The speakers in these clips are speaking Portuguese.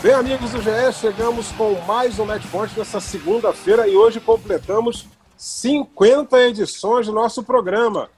Bem, amigos do GE, chegamos com mais um match point nessa segunda-feira e hoje completamos 50 edições do nosso programa.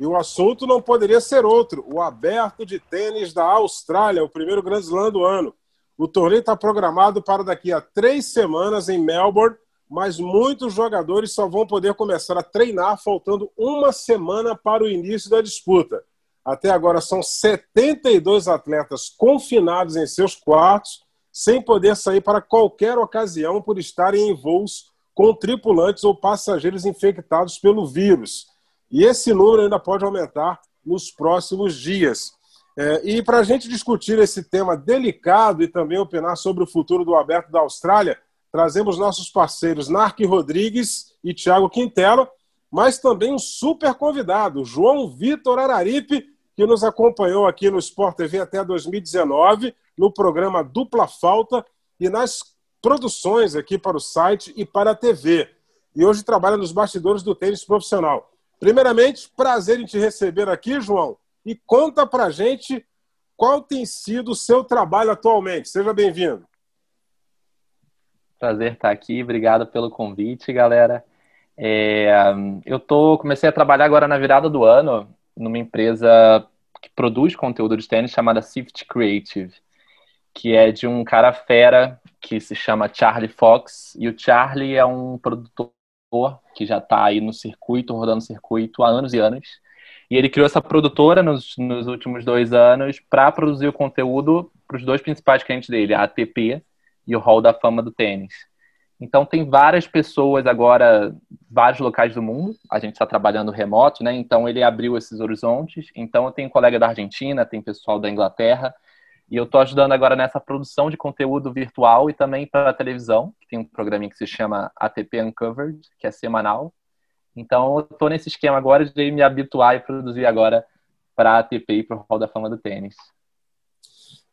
E o assunto não poderia ser outro: o aberto de tênis da Austrália, o primeiro Grand Slam do ano. O torneio está programado para daqui a três semanas em Melbourne, mas muitos jogadores só vão poder começar a treinar faltando uma semana para o início da disputa. Até agora são 72 atletas confinados em seus quartos, sem poder sair para qualquer ocasião por estarem em voos com tripulantes ou passageiros infectados pelo vírus. E esse número ainda pode aumentar nos próximos dias. É, e para a gente discutir esse tema delicado e também opinar sobre o futuro do aberto da Austrália, trazemos nossos parceiros Narc Rodrigues e Thiago Quintela, mas também um super convidado, João Vitor Araripe, que nos acompanhou aqui no Sport TV até 2019, no programa Dupla Falta e nas produções aqui para o site e para a TV. E hoje trabalha nos bastidores do tênis profissional. Primeiramente, prazer em te receber aqui, João e conta pra gente qual tem sido o seu trabalho atualmente. Seja bem-vindo. Prazer estar aqui, obrigado pelo convite, galera. É, eu tô, comecei a trabalhar agora na virada do ano numa empresa que produz conteúdo de tênis chamada Sift Creative, que é de um cara fera que se chama Charlie Fox. E o Charlie é um produtor que já está aí no circuito, rodando circuito há anos e anos. E ele criou essa produtora nos, nos últimos dois anos para produzir o conteúdo para os dois principais clientes dele, a ATP e o Hall da Fama do Tênis. Então tem várias pessoas agora, vários locais do mundo. A gente está trabalhando remoto, né? Então ele abriu esses horizontes. Então eu tenho colega da Argentina, tem pessoal da Inglaterra. E eu estou ajudando agora nessa produção de conteúdo virtual e também para televisão, que tem um programinha que se chama ATP Uncovered, que é semanal. Então, eu estou nesse esquema agora de me habituar e produzir agora para a ATP e para o Hall da Fama do Tênis.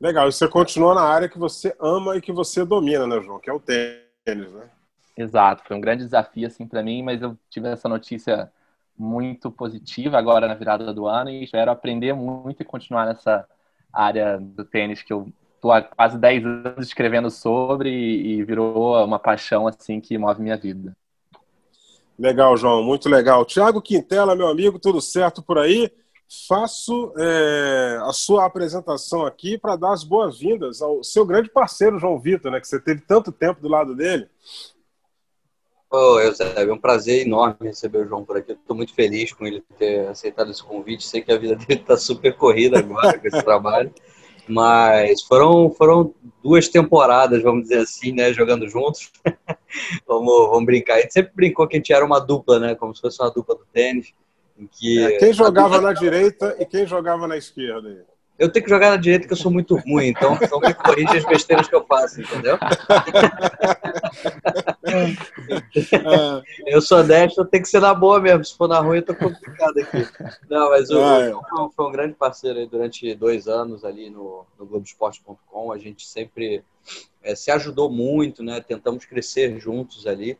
Legal, e você continua na área que você ama e que você domina, né, João? Que é o tênis, né? Exato, foi um grande desafio assim para mim, mas eu tive essa notícia muito positiva agora na virada do ano e espero aprender muito e continuar nessa área do tênis que eu estou há quase 10 anos escrevendo sobre e virou uma paixão assim que move minha vida. Legal, João, muito legal. Tiago Quintela, meu amigo, tudo certo por aí? Faço é, a sua apresentação aqui para dar as boas-vindas ao seu grande parceiro, João Vitor, né, que você teve tanto tempo do lado dele. Eusébio, é um prazer enorme receber o João por aqui. Estou muito feliz com ele ter aceitado esse convite. Sei que a vida dele está super corrida agora com esse trabalho. Mas foram, foram duas temporadas, vamos dizer assim, né, jogando juntos. vamos, vamos brincar. A gente sempre brincou que a gente era uma dupla, né, como se fosse uma dupla do tênis. Que é, quem jogava na direita e quem jogava na esquerda. Eu tenho que jogar na direita que eu sou muito ruim, então, então me corrige as besteiras que eu faço, entendeu? eu sou destro, tenho que ser na boa mesmo. Se for na ruim, eu tô complicado aqui. Não, mas o ah, é. foi um grande parceiro aí durante dois anos ali no, no Globoesporte.com. A gente sempre é, se ajudou muito, né? Tentamos crescer juntos ali.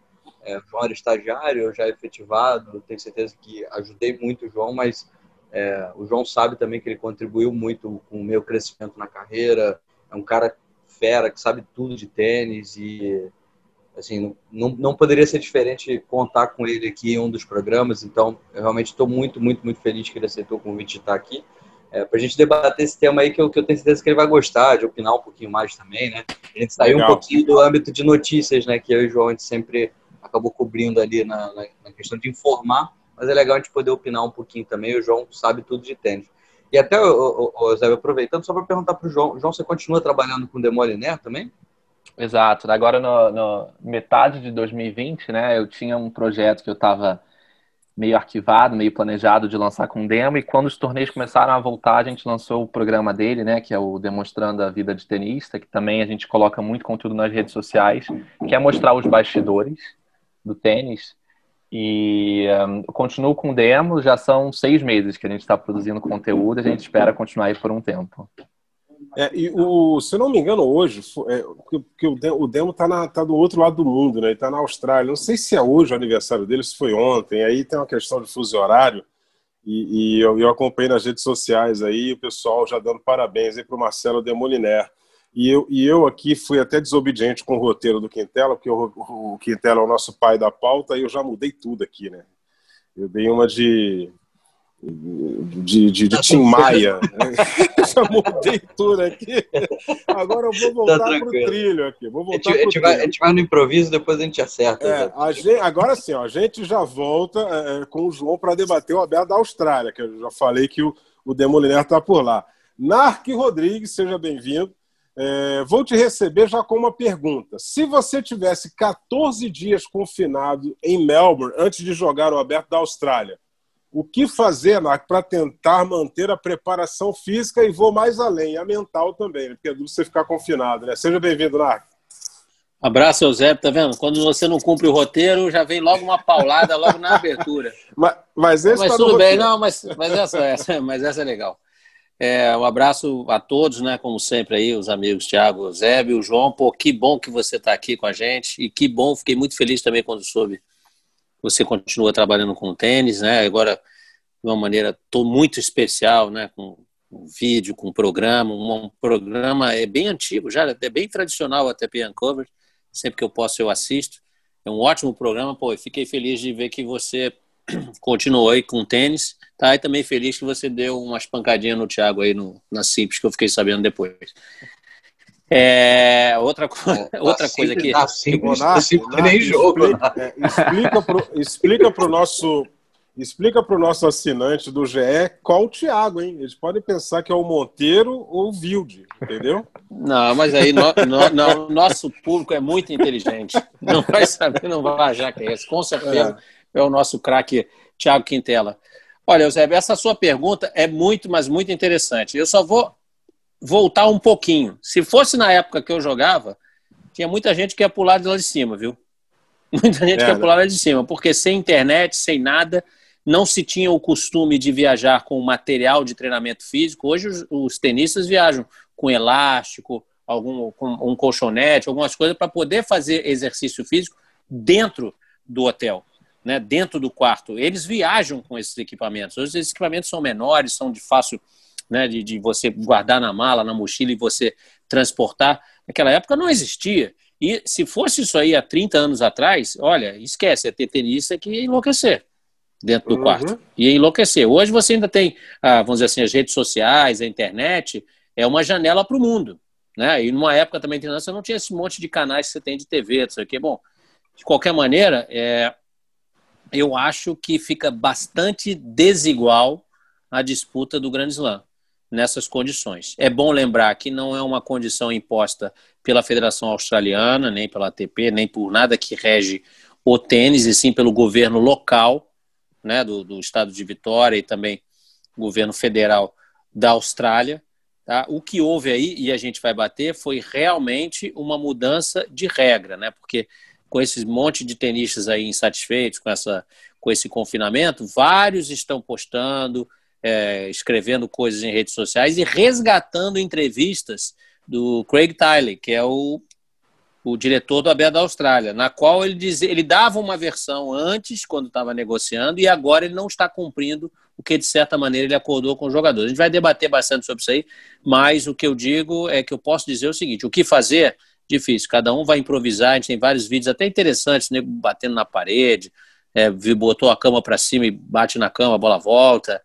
É, era estagiário, eu já efetivado. Tenho certeza que ajudei muito o João, mas é, o João sabe também que ele contribuiu muito com o meu crescimento na carreira. É um cara fera que sabe tudo de tênis e assim não, não poderia ser diferente contar com ele aqui em um dos programas. Então, eu realmente estou muito, muito, muito feliz que ele aceitou o convite de estar aqui. É, para a gente debater esse tema aí que eu, que eu tenho certeza que ele vai gostar, de opinar um pouquinho mais também, né? A gente saiu Legal. um pouquinho do âmbito de notícias, né? Que eu e o João a gente sempre acabou cobrindo ali na, na, na questão de informar mas é legal a gente poder opinar um pouquinho também. O João sabe tudo de tênis. E até, o, Zé, aproveitando, só para perguntar para o João: João, você continua trabalhando com Demoliner também? Exato. Agora, no, no, metade de 2020, né, eu tinha um projeto que eu estava meio arquivado, meio planejado de lançar com demo, e quando os torneios começaram a voltar, a gente lançou o programa dele, né, que é o Demonstrando a Vida de Tenista, que também a gente coloca muito conteúdo nas redes sociais, que é mostrar os bastidores do tênis. E um, continuo com demo, já são seis meses que a gente está produzindo conteúdo, a gente espera continuar aí por um tempo. É, e o, se eu não me engano, hoje, é, que, o demo está tá do outro lado do mundo, né? Está na Austrália. Não sei se é hoje o aniversário dele, se foi ontem. Aí tem uma questão de fuso horário. E, e eu, eu, acompanhei nas redes sociais aí o pessoal já dando parabéns aí para o Marcelo Demoliner. E eu, e eu aqui fui até desobediente com o roteiro do Quintela, porque o, o Quintela é o nosso pai da pauta, e eu já mudei tudo aqui, né? Eu dei uma de de, de, de Tim Maia. Já mudei tudo aqui. Agora eu vou voltar tá para o trilho aqui. Vou voltar a, gente, a, gente vai, a gente vai no improviso, depois a gente acerta. É, a gente, agora sim, ó, a gente já volta é, com o João para debater o aberto da Austrália, que eu já falei que o, o Demoliner está por lá. Narc Rodrigues, seja bem-vindo. É, vou te receber já com uma pergunta. Se você tivesse 14 dias confinado em Melbourne antes de jogar o aberto da Austrália, o que fazer, para tentar manter a preparação física e vou mais além, a mental também, né? porque é duro você ficar confinado, né? Seja bem-vindo, Narco. Abraço, Eusébio, tá vendo? Quando você não cumpre o roteiro, já vem logo uma paulada logo na abertura. mas, mas esse mas tá tudo bem, não, mas, mas, essa, essa, mas essa é legal. É, um abraço a todos, né? Como sempre aí, os amigos Thiago, Eusébio, João. Pô, que bom que você está aqui com a gente e que bom, fiquei muito feliz também quando soube você continua trabalhando com tênis, né? Agora de uma maneira tô muito especial, né? Com um vídeo, com programa, um, programa é bem antigo, já é bem tradicional até Uncovered. Sempre que eu posso eu assisto. É um ótimo programa, pô. E fiquei feliz de ver que você continuou aí com tênis, tá? E também feliz que você deu umas pancadinhas no Thiago aí no, na Simples, que eu fiquei sabendo depois. É, outra, co outra coisa aqui. Tá tá nem jogo. Explica, é, explica pro, explica pro nosso explica para o nosso assinante do GE qual o Thiago, hein? Eles podem pensar que é o Monteiro ou o Vilde, entendeu? Não, mas aí no, no, no, nosso público é muito inteligente. Não vai saber, não vai achar que é esse. Com certeza é, é o nosso craque Thiago Quintela. Olha, Eusébio, essa sua pergunta é muito, mas muito interessante. Eu só vou voltar um pouquinho. Se fosse na época que eu jogava, tinha muita gente que ia pular de lá de cima, viu? Muita gente é, que ia pular lá de cima, porque sem internet, sem nada, não se tinha o costume de viajar com material de treinamento físico. Hoje os, os tenistas viajam com elástico, algum com um colchonete, algumas coisas para poder fazer exercício físico dentro do hotel, né? Dentro do quarto. Eles viajam com esses equipamentos. Hoje esses equipamentos são menores, são de fácil né, de, de você guardar na mala, na mochila e você transportar. Naquela época não existia. E se fosse isso aí há 30 anos atrás, olha, esquece, é ter tenista que ia enlouquecer dentro do uhum. quarto. Ia enlouquecer. Hoje você ainda tem, ah, vamos dizer assim, as redes sociais, a internet, é uma janela para o mundo. Né? E numa época também você não tinha esse monte de canais que você tem de TV, não sei o quê. Bom, de qualquer maneira, é, eu acho que fica bastante desigual a disputa do Grande Slam nessas condições. É bom lembrar que não é uma condição imposta pela Federação Australiana, nem pela ATP, nem por nada que rege o tênis, e sim pelo governo local, né, do, do estado de Vitória e também governo federal da Austrália. Tá? O que houve aí, e a gente vai bater, foi realmente uma mudança de regra, né? porque com esse monte de tenistas aí insatisfeitos com, essa, com esse confinamento, vários estão postando, é, escrevendo coisas em redes sociais e resgatando entrevistas do Craig Tiley, que é o, o diretor do ABA da Austrália, na qual ele, diz, ele dava uma versão antes, quando estava negociando, e agora ele não está cumprindo o que, de certa maneira, ele acordou com os jogadores. A gente vai debater bastante sobre isso aí, mas o que eu digo é que eu posso dizer o seguinte: o que fazer? Difícil, cada um vai improvisar. A gente tem vários vídeos até interessantes, nego batendo na parede, é, botou a cama para cima e bate na cama, a bola volta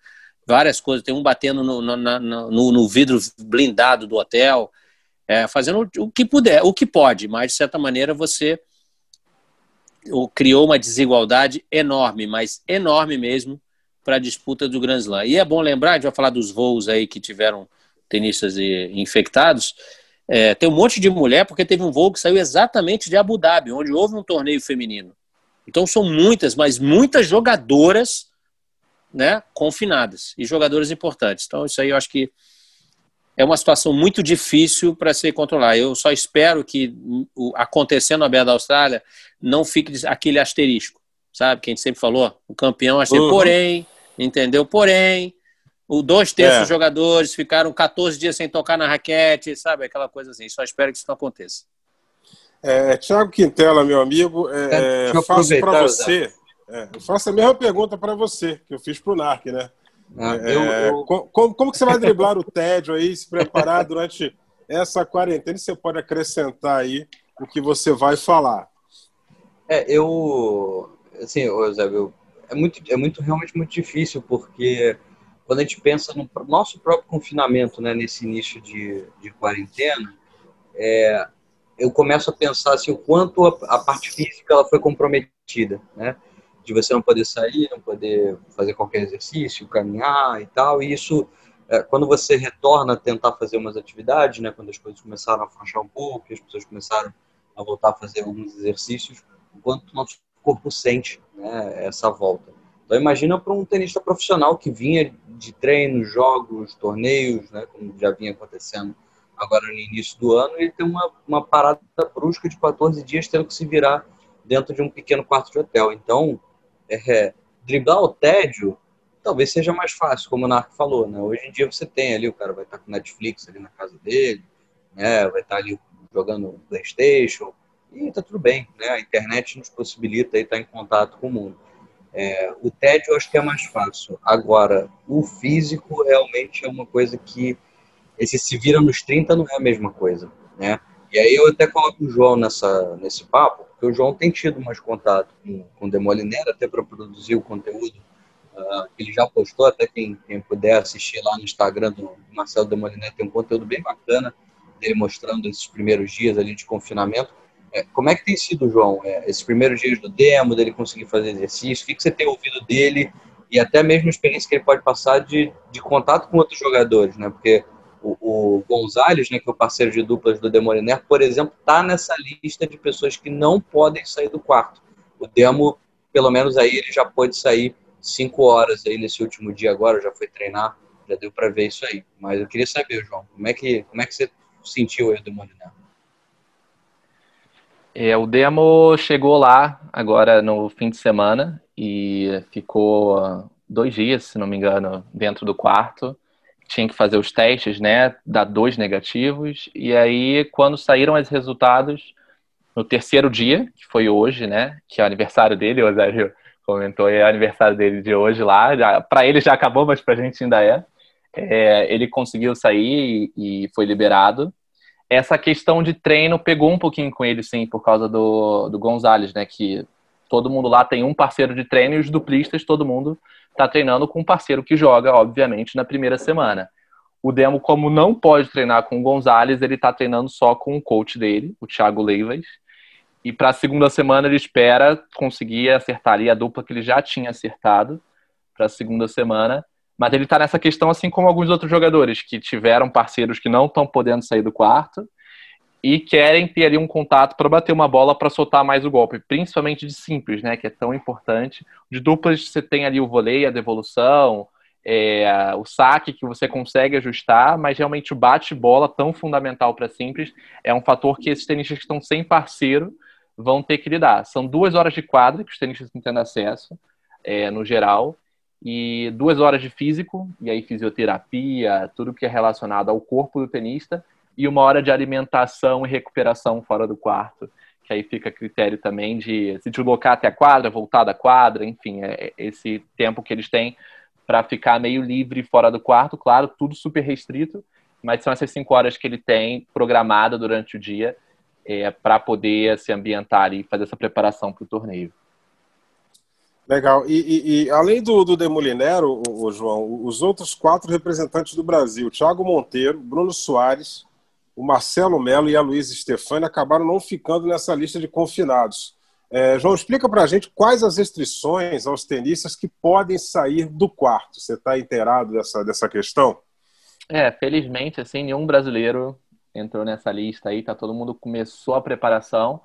várias coisas. Tem um batendo no, no, no, no vidro blindado do hotel, é, fazendo o que puder, o que pode, mas de certa maneira você criou uma desigualdade enorme, mas enorme mesmo, para a disputa do Grand Slam. E é bom lembrar, a gente vai falar dos voos aí que tiveram tenistas infectados. É, tem um monte de mulher, porque teve um voo que saiu exatamente de Abu Dhabi, onde houve um torneio feminino. Então são muitas, mas muitas jogadoras né, confinadas e jogadores importantes. Então, isso aí eu acho que é uma situação muito difícil para se controlar. Eu só espero que acontecendo no Aberto da Austrália não fique aquele asterisco, sabe? Que a gente sempre falou, o campeão asterisco. Uhum. Porém, entendeu? Porém, o dois terços é. dos jogadores ficaram 14 dias sem tocar na raquete, sabe? Aquela coisa assim. Só espero que isso não aconteça. É, Tiago Quintela, meu amigo, é, é faço para você. É, eu faço a mesma pergunta para você que eu fiz para o NARC, né? Ah, é, eu, eu... Como, como que você vai driblar o tédio aí, se preparar durante essa quarentena? Você pode acrescentar aí o que você vai falar. É, eu, assim, Zé, eu, é muito, é muito realmente muito difícil porque quando a gente pensa no nosso próprio confinamento, né, nesse início de, de quarentena, é, eu começo a pensar assim, o quanto a, a parte física ela foi comprometida, né? de você não poder sair, não poder fazer qualquer exercício, caminhar e tal. E isso, é, quando você retorna a tentar fazer umas atividades, né, quando as coisas começaram a afrouxar um pouco, as pessoas começaram a voltar a fazer alguns exercícios, o quanto o nosso corpo sente né, essa volta. Então imagina para um tenista profissional que vinha de treinos, jogos, torneios, né, como já vinha acontecendo agora no início do ano, ele tem uma, uma parada brusca de 14 dias tendo que se virar dentro de um pequeno quarto de hotel. Então, é, driblar o tédio talvez seja mais fácil, como o Narco falou, né? Hoje em dia você tem ali, o cara vai estar com Netflix ali na casa dele, né? Vai estar ali jogando Playstation, e tá tudo bem, né? A internet nos possibilita estar em contato com o mundo. É, o tédio eu acho que é mais fácil. Agora, o físico realmente é uma coisa que esse se vira nos 30 não é a mesma coisa, né? E aí eu até coloco o João nessa, nesse papo, porque o João tem tido mais contato com, com Demoliner, até para produzir o conteúdo uh, que ele já postou, até quem, quem puder assistir lá no Instagram do Marcelo Demoliner, tem um conteúdo bem bacana dele mostrando esses primeiros dias ali de confinamento. É, como é que tem sido, João, é, esses primeiros dias do demo, dele conseguir fazer exercício, o que, que você tem ouvido dele e até mesmo a experiência que ele pode passar de, de contato com outros jogadores, né? Porque o, o Gonzalez, né, que é o parceiro de duplas do Demoliner, por exemplo, está nessa lista de pessoas que não podem sair do quarto. O Demo, pelo menos aí, ele já pode sair cinco horas aí nesse último dia agora, já foi treinar, já deu para ver isso aí. Mas eu queria saber, João, como é que, como é que você sentiu aí o Demoliner? É, o Demo chegou lá agora no fim de semana e ficou dois dias, se não me engano, dentro do quarto tinha que fazer os testes, né? Dar dois negativos. E aí, quando saíram os resultados, no terceiro dia, que foi hoje, né? Que é o aniversário dele, o Osério comentou, é o aniversário dele de hoje lá. Para ele já acabou, mas para a gente ainda é. é. Ele conseguiu sair e, e foi liberado. Essa questão de treino pegou um pouquinho com ele, sim, por causa do, do Gonzalez, né? Que todo mundo lá tem um parceiro de treino e os duplistas, todo mundo está treinando com um parceiro que joga, obviamente, na primeira semana. O Demo, como não pode treinar com o Gonzalez, ele está treinando só com o coach dele, o Thiago Leivas. E para a segunda semana ele espera conseguir acertar ali a dupla que ele já tinha acertado para a segunda semana. Mas ele está nessa questão assim como alguns outros jogadores que tiveram parceiros que não estão podendo sair do quarto e querem ter ali um contato para bater uma bola para soltar mais o golpe, principalmente de simples, né, que é tão importante. De duplas você tem ali o voleio, a devolução, é, o saque que você consegue ajustar, mas realmente o bate-bola tão fundamental para simples é um fator que esses tenistas que estão sem parceiro vão ter que lidar. São duas horas de quadra que os tenistas estão tendo acesso, é, no geral, e duas horas de físico, e aí fisioterapia, tudo que é relacionado ao corpo do tenista, e uma hora de alimentação e recuperação fora do quarto, que aí fica a critério também de se deslocar até a quadra, voltar da quadra, enfim, é, é esse tempo que eles têm para ficar meio livre fora do quarto, claro, tudo super restrito, mas são essas cinco horas que ele tem programada durante o dia é, para poder se ambientar e fazer essa preparação para o torneio. Legal. E, e, e, além do, do Demolinero, o, o, João, os outros quatro representantes do Brasil, Thiago Monteiro, Bruno Soares, o Marcelo Melo e a Luísa Stefani acabaram não ficando nessa lista de confinados. É, João, explica para a gente quais as restrições aos tenistas que podem sair do quarto. Você está inteirado dessa, dessa questão? É, felizmente, assim, nenhum brasileiro entrou nessa lista aí, tá? Todo mundo começou a preparação.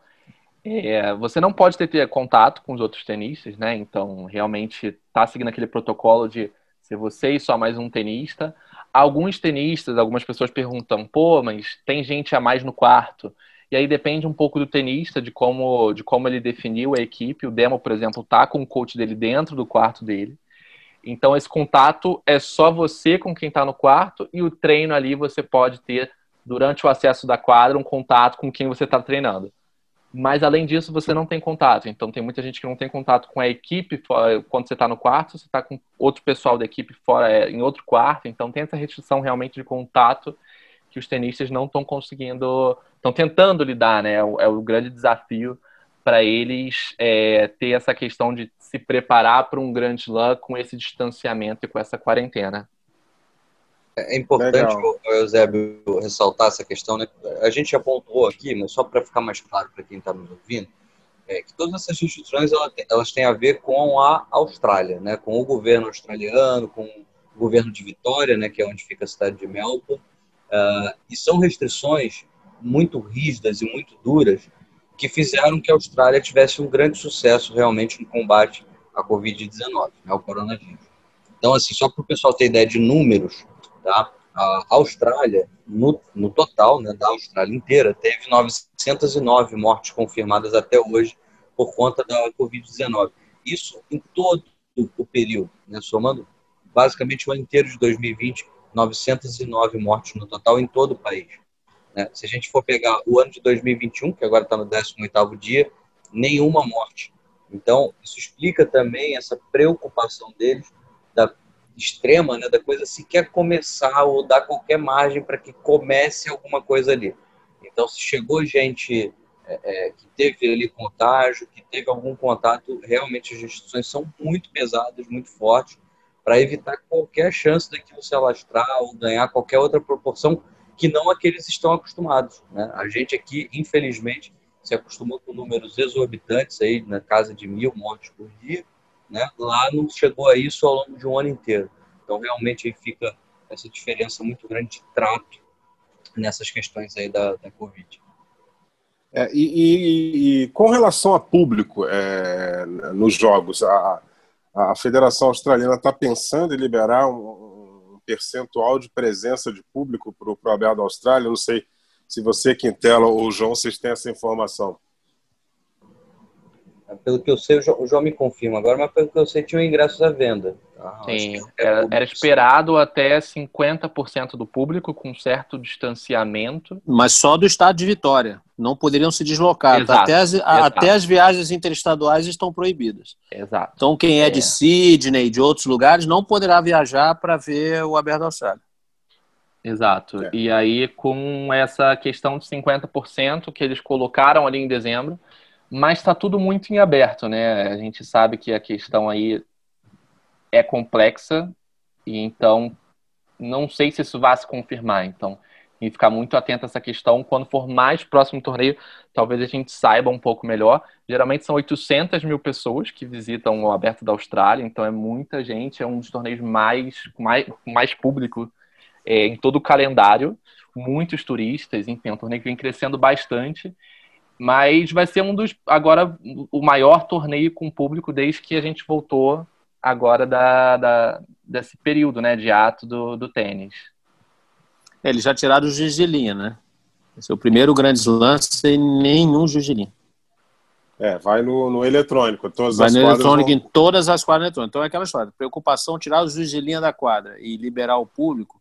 É, você não pode ter, contato com os outros tenistas, né? Então, realmente, tá seguindo aquele protocolo de ser você e só mais um tenista. alguns tenistas, algumas pessoas perguntam, pô, mas tem gente a mais no quarto. E aí depende um pouco do tenista, de como, de como ele definiu a equipe. O Demo, por exemplo, tá com o coach dele dentro do quarto dele. Então esse contato é só você com quem está no quarto e o treino ali você pode ter durante o acesso da quadra um contato com quem você está treinando. Mas além disso, você não tem contato. Então tem muita gente que não tem contato com a equipe quando você está no quarto, você está com outro pessoal da equipe fora é, em outro quarto. Então tem essa restrição realmente de contato que os tenistas não estão conseguindo, estão tentando lidar, né? É o, é o grande desafio para eles é, ter essa questão de se preparar para um grande slam com esse distanciamento e com essa quarentena. É importante, Eusébio, ressaltar essa questão, né? A gente já pontuou aqui, mas só para ficar mais claro para quem está nos ouvindo, é que todas essas restrições elas têm a ver com a Austrália, né? Com o governo australiano, com o governo de Vitória, né? Que é onde fica a cidade de Melbourne. Uh, e são restrições muito rígidas e muito duras que fizeram que a Austrália tivesse um grande sucesso realmente no combate à Covid-19, né, ao coronavírus. Então, assim, só para o pessoal ter ideia de números, Tá? A Austrália, no, no total, né, da Austrália inteira, teve 909 mortes confirmadas até hoje por conta da Covid-19. Isso em todo o período, né, somando basicamente o ano inteiro de 2020, 909 mortes no total em todo o país. Né? Se a gente for pegar o ano de 2021, que agora está no 18º dia, nenhuma morte. Então, isso explica também essa preocupação deles da extrema, né, da coisa sequer começar ou dar qualquer margem para que comece alguma coisa ali. Então, se chegou gente é, é, que teve ali contágio, que teve algum contato, realmente as restrições são muito pesadas, muito fortes, para evitar qualquer chance daquilo se alastrar ou ganhar qualquer outra proporção que não a que eles estão acostumados. Né? A gente aqui, infelizmente, se acostumou com números exorbitantes aí na casa de mil mortes por dia, né? Lá não chegou a isso ao longo de um ano inteiro. Então, realmente, aí fica essa diferença muito grande de trato nessas questões aí da, da Covid. É, e, e, e, com relação a público é, nos jogos, a, a Federação Australiana está pensando em liberar um, um, percentual de presença de público para o Aberto da Austrália? Não sei se você, Quintela ou o João, vocês têm essa informação. Pelo que eu sei, o João me confirma agora, mas pelo que eu sei, tinham ingressos à venda. Ah, Sim, era, era, esperado até 50% do público com certo distanciamento. Mas só do estado de Vitória. Não poderiam se deslocar. Exato, até, as, até as viagens interestaduais estão proibidas. Exato. Então, quem é, é. de Sydney, de outros lugares, não poderá viajar para ver o Aberto Austrália. Exato. É. E aí, com essa questão de 50% que eles colocaram ali em dezembro, mas está tudo muito em aberto, né? A gente sabe que a questão aí é complexa e então não sei se isso vai se confirmar. Então, e ficar muito atento a essa questão. Quando for mais próximo torneio, talvez a gente saiba um pouco melhor. Geralmente são 800 mil pessoas que visitam o Aberto da Austrália, então é muita gente. É um dos torneios mais, mais, mais público é, em todo o calendário. Muitos turistas, enfim, é um torneio que vem crescendo bastante. Mas vai ser um dos, agora, o maior torneio com público desde que a gente voltou agora da, da desse período, né, de ato do, do tênis. É, eles já tiraram o juiz de linha, né? Esse é o primeiro grande lance sem nenhum juiz de linha. É, vai no, no eletrônico. Todas vai no eletrônico vão... em todas as quadras eletrônicas. Então é aquela história. Preocupação, tirar o juiz de linha da quadra e liberar o público.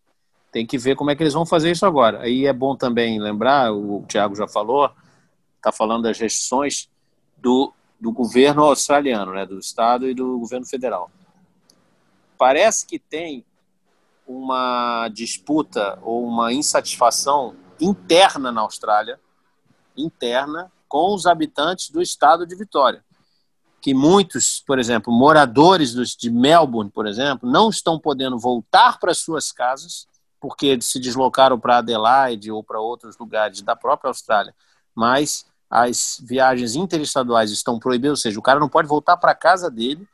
Tem que ver como é que eles vão fazer isso agora. Aí é bom também lembrar, o Thiago já falou, está falando das restrições do, do governo australiano, né, do Estado e do governo federal. Parece que tem uma disputa ou uma insatisfação interna na Austrália, interna, com os habitantes do estado de Vitória. Que muitos, por exemplo, moradores de Melbourne, por exemplo, não estão podendo voltar para suas casas porque se deslocaram para Adelaide ou para outros lugares da própria Austrália, mas as viagens interestaduais estão proibidas, ou seja, o cara não pode voltar para a casa dele,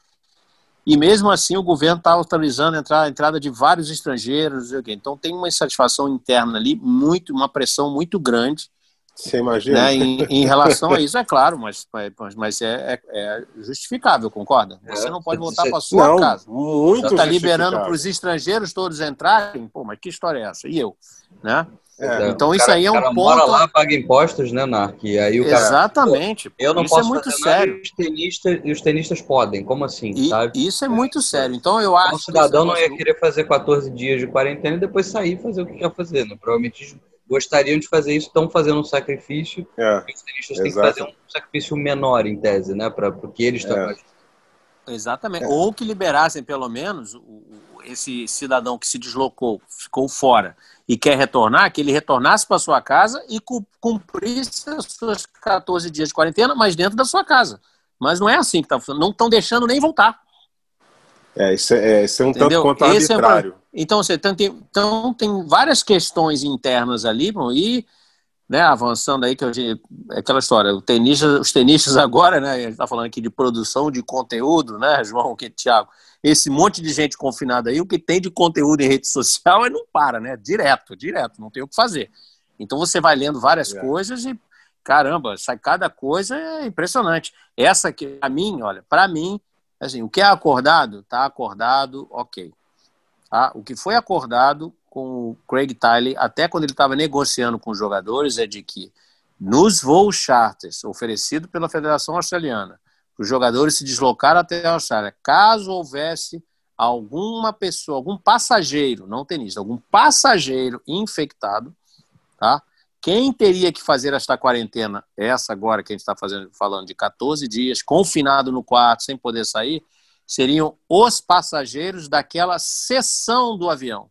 e mesmo assim o governo está autorizando a entrada, de vários estrangeiros, então tem uma insatisfação interna ali, muito, uma pressão muito grande Você imagina? Né? Em, em, relação a isso, é claro, mas, mas é, é, é justificável, concorda? Você não pode voltar para sua não, casa. Muito Você está liberando para os estrangeiros todos entrarem. Pô, mas que história é essa? E eu? Né? É, então isso cara, aí é um cara ponto. mora lá, paga impostos, né, Narc? E aí o cara, Exatamente. Pô, eu não isso é posso é muito sério. E os, tenistas, e os tenistas podem, como assim? E, sabe? Isso é muito é. sério. Então eu acho. O cidadão não ia querer fazer 14 dias de quarentena e depois sair e fazer o que quer fazer. Né? Provavelmente gostariam de fazer isso, estão fazendo um sacrifício. É, os tenistas têm que fazer um sacrifício menor, em tese, né? Para o que eles estão é. fazendo. Exatamente. É. Ou que liberassem, pelo menos, o, esse cidadão que se deslocou, ficou fora e quer retornar, que ele retornasse para sua casa e cumprisse os seus 14 dias de quarentena, mas dentro da sua casa. Mas não é assim que está funcionando. Não estão deixando nem voltar. É, isso é, isso é um Entendeu? tanto quanto Esse arbitrário. É, então, você tem, então, tem várias questões internas ali, bom, e né, avançando aí, que eu, é aquela história, o tenista, os tenistas agora, né, a gente está falando aqui de produção de conteúdo, né, João, que Thiago, esse monte de gente confinada aí, o que tem de conteúdo em rede social é não para, né, direto, direto, não tem o que fazer. Então você vai lendo várias é. coisas e, caramba, sai cada coisa é impressionante. Essa aqui, para mim, olha, para mim, assim, o que é acordado, está acordado, ok. Tá? O que foi acordado com o Craig Tiley, até quando ele estava negociando com os jogadores, é de que nos voos charters oferecido pela Federação Australiana, os jogadores se deslocaram até a Austrália, caso houvesse alguma pessoa, algum passageiro, não tenista, algum passageiro infectado, tá? Quem teria que fazer esta quarentena, essa agora que a gente está falando de 14 dias, confinado no quarto, sem poder sair, seriam os passageiros daquela seção do avião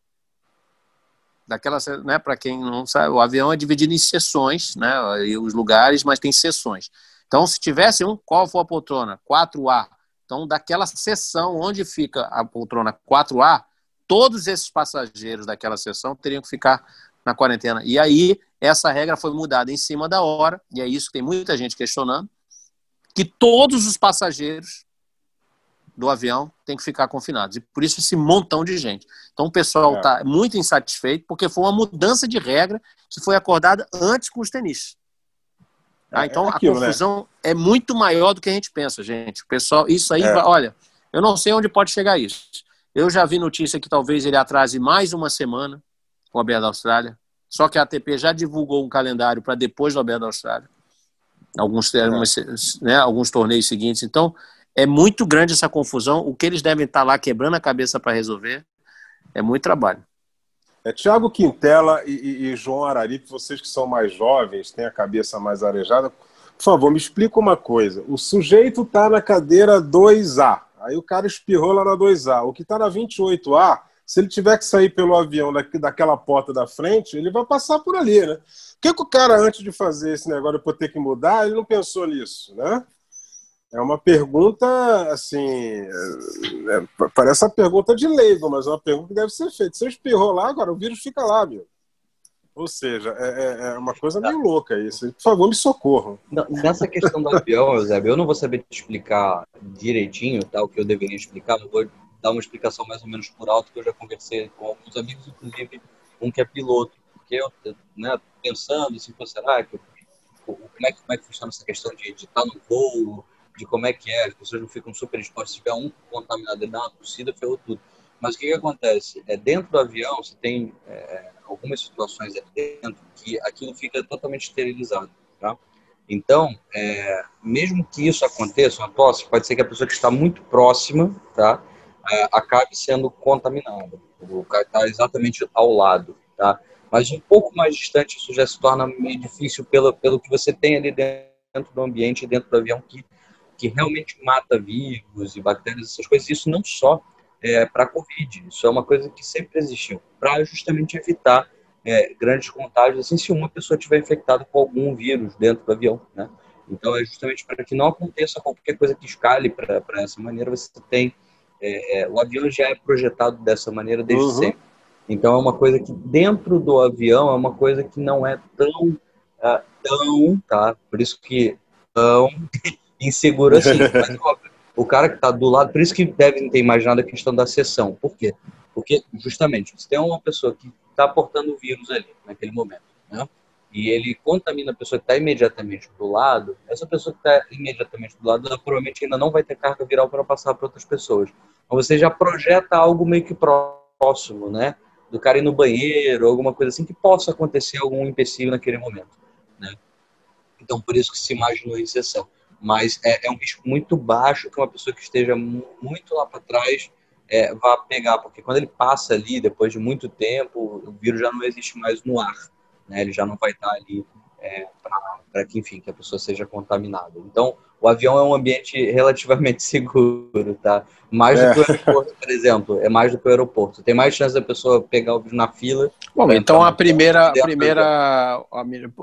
daquela, né, para quem não sabe, o avião é dividido em seções, né, e os lugares, mas tem seções. Então, se tivesse um, qual for a poltrona? 4A. Então, daquela seção onde fica a poltrona 4A, todos esses passageiros daquela seção teriam que ficar na quarentena. E aí, essa regra foi mudada em cima da hora, e é isso que tem muita gente questionando, que todos os passageiros do avião tem que ficar confinados. E por isso esse montão de gente. Então o pessoal está é. muito insatisfeito porque foi uma mudança de regra que foi acordada antes com os tenistas. Tá? Então é aquilo, a né? confusão né? é muito maior do que a gente pensa, gente. O pessoal, isso aí, é. olha, eu não sei onde pode chegar isso. Eu já vi notícia que talvez ele atrase mais uma semana com o Aberto da Austrália. Só que a ATP já divulgou um calendário para depois do Aberto da Austrália. Alguns, é. né, alguns torneios seguintes. Então, é muito grande essa confusão. O que eles devem estar lá quebrando a cabeça para resolver é muito trabalho. É, Tiago Quintela e, e, e, João Araripe, vocês que são mais jovens, têm a cabeça mais arejada, por favor, me explica uma coisa. O sujeito está na cadeira 2A, aí o cara espirrou lá na 2A. O que está na 28A, se ele tiver que sair pelo avião daquela porta da frente, ele vai passar por ali, né? Por que, que o cara, antes de fazer esse negócio de ter que mudar, ele não pensou nisso, né? É uma pergunta, assim, é, é, parece uma pergunta de leigo, mas é uma pergunta que deve ser feita. Se eu espirrou lá, agora o vírus fica lá, meu. Ou seja, é, é, é uma coisa meio louca isso. Por favor, me socorram. Nessa questão do avião, Eusébio, eu não vou saber te explicar direitinho tá, o que eu deveria explicar, eu vou dar uma explicação mais ou menos por alto, que eu já conversei com alguns amigos, inclusive um que é piloto. Porque eu, né, pensando assim, será que, como, é que, como é que funciona essa questão de, de estar no voo, de como é que é, as pessoas não ficam super expostas. Se tiver um contaminado e dá uma tossida, ferrou tudo. Mas o que, que acontece? É, dentro do avião, você tem é, algumas situações dentro que aquilo fica totalmente esterilizado. Tá? Então, é, mesmo que isso aconteça, uma tosse, pode ser que a pessoa que está muito próxima tá, é, acabe sendo contaminada. O cara está exatamente ao lado. Tá? Mas um pouco mais distante, isso já se torna meio difícil pelo, pelo que você tem ali dentro do ambiente, dentro do avião, que que realmente mata vírus e bactérias, essas coisas, isso não só é, para a Covid, isso é uma coisa que sempre existiu, para justamente evitar é, grandes contágios, assim, se uma pessoa tiver infectada com algum vírus dentro do avião, né? Então, é justamente para que não aconteça qualquer coisa que escale para essa maneira, você tem... É, é, o avião já é projetado dessa maneira desde uhum. sempre. Então, é uma coisa que dentro do avião é uma coisa que não é tão... Uh, tão, tá? Por isso que tão inseguro assim. Mas, óbvio, o cara que está do lado, por isso que devem ter imaginado a questão da sessão. Por quê? Porque, justamente, você tem uma pessoa que está portando o vírus ali, naquele momento, né? e ele contamina a pessoa que está imediatamente do lado, essa pessoa que está imediatamente do lado, ela provavelmente ainda não vai ter carga viral para passar para outras pessoas. Então você já projeta algo meio que próximo, né? Do cara ir no banheiro, alguma coisa assim, que possa acontecer algum empecilho naquele momento, né? Então por isso que se imaginou a exceção. Mas é, é um risco muito baixo que uma pessoa que esteja muito lá para trás é, vá pegar, porque quando ele passa ali, depois de muito tempo, o vírus já não existe mais no ar né? Ele já não vai estar ali é, para que, enfim, que a pessoa seja contaminada. Então, o avião é um ambiente relativamente seguro, tá? Mais é. do que o aeroporto, por exemplo, é mais do que o aeroporto. Tem mais chance da pessoa pegar o vírus na fila. Bom, então a primeira, a primeira,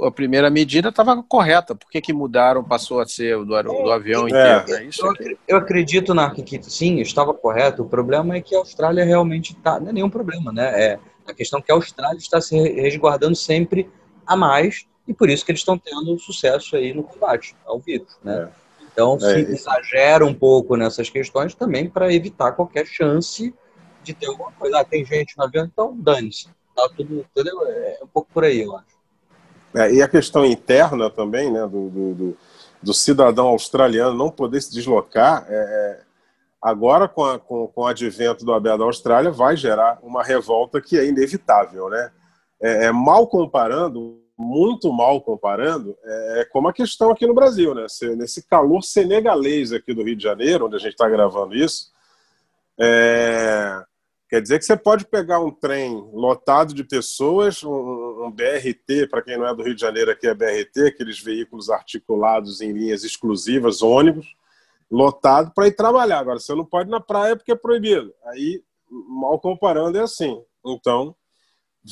a primeira medida estava correta. Por que, que mudaram, passou a ser do, do avião é. inteiro? É. Isso eu, eu acredito, Narco, que sim, estava correto. O problema é que a Austrália realmente está. Não é nenhum problema, né? É, a questão é que a Austrália está se resguardando sempre a mais e por isso que eles estão tendo sucesso aí no combate ao vírus, né? É. Então, é, se exagera um pouco nessas questões também para evitar qualquer chance de ter alguma coisa. Ah, tem gente no avião, então dane-se. Tá tudo, entendeu? É um pouco por aí, eu acho. É, e a questão interna também, né, do, do, do, cidadão australiano não poder se deslocar, é, é Agora, com, a, com, com o advento do ABA da Austrália, vai gerar uma revolta que é inevitável, né? É, é mal comparando, muito mal comparando, é, é como a questão aqui no Brasil, né? nesse calor senegalês aqui do Rio de Janeiro, onde a gente está gravando isso, é, quer dizer que você pode pegar um trem lotado de pessoas, um, um BRT, para quem não é do Rio de Janeiro, aqui é BRT, aqueles veículos articulados em linhas exclusivas, ônibus, lotado para ir trabalhar. Agora, você não pode ir na praia porque é proibido. Aí, mal comparando, é assim. Então,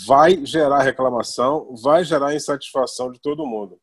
vai gerar reclamação, vai gerar insatisfação de todo mundo.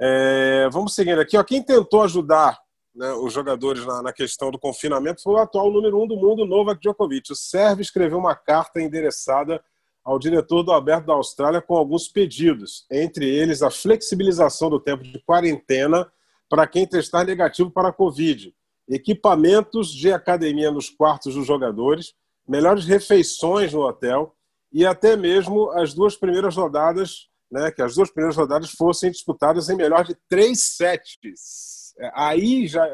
É, vamos seguindo aqui. Ó, quem tentou ajudar né, os jogadores na, na, questão do confinamento foi o atual número um do mundo, Novak Djokovic. O Sérvio escreveu uma carta endereçada ao diretor do Aberto da Austrália com alguns pedidos, entre eles a flexibilização do tempo de quarentena para quem testar negativo para a Covid, equipamentos de academia nos quartos dos jogadores, melhores refeições no hotel e até mesmo as duas primeiras rodadas, né, que as duas primeiras rodadas fossem disputadas em melhor de três sets. É, aí já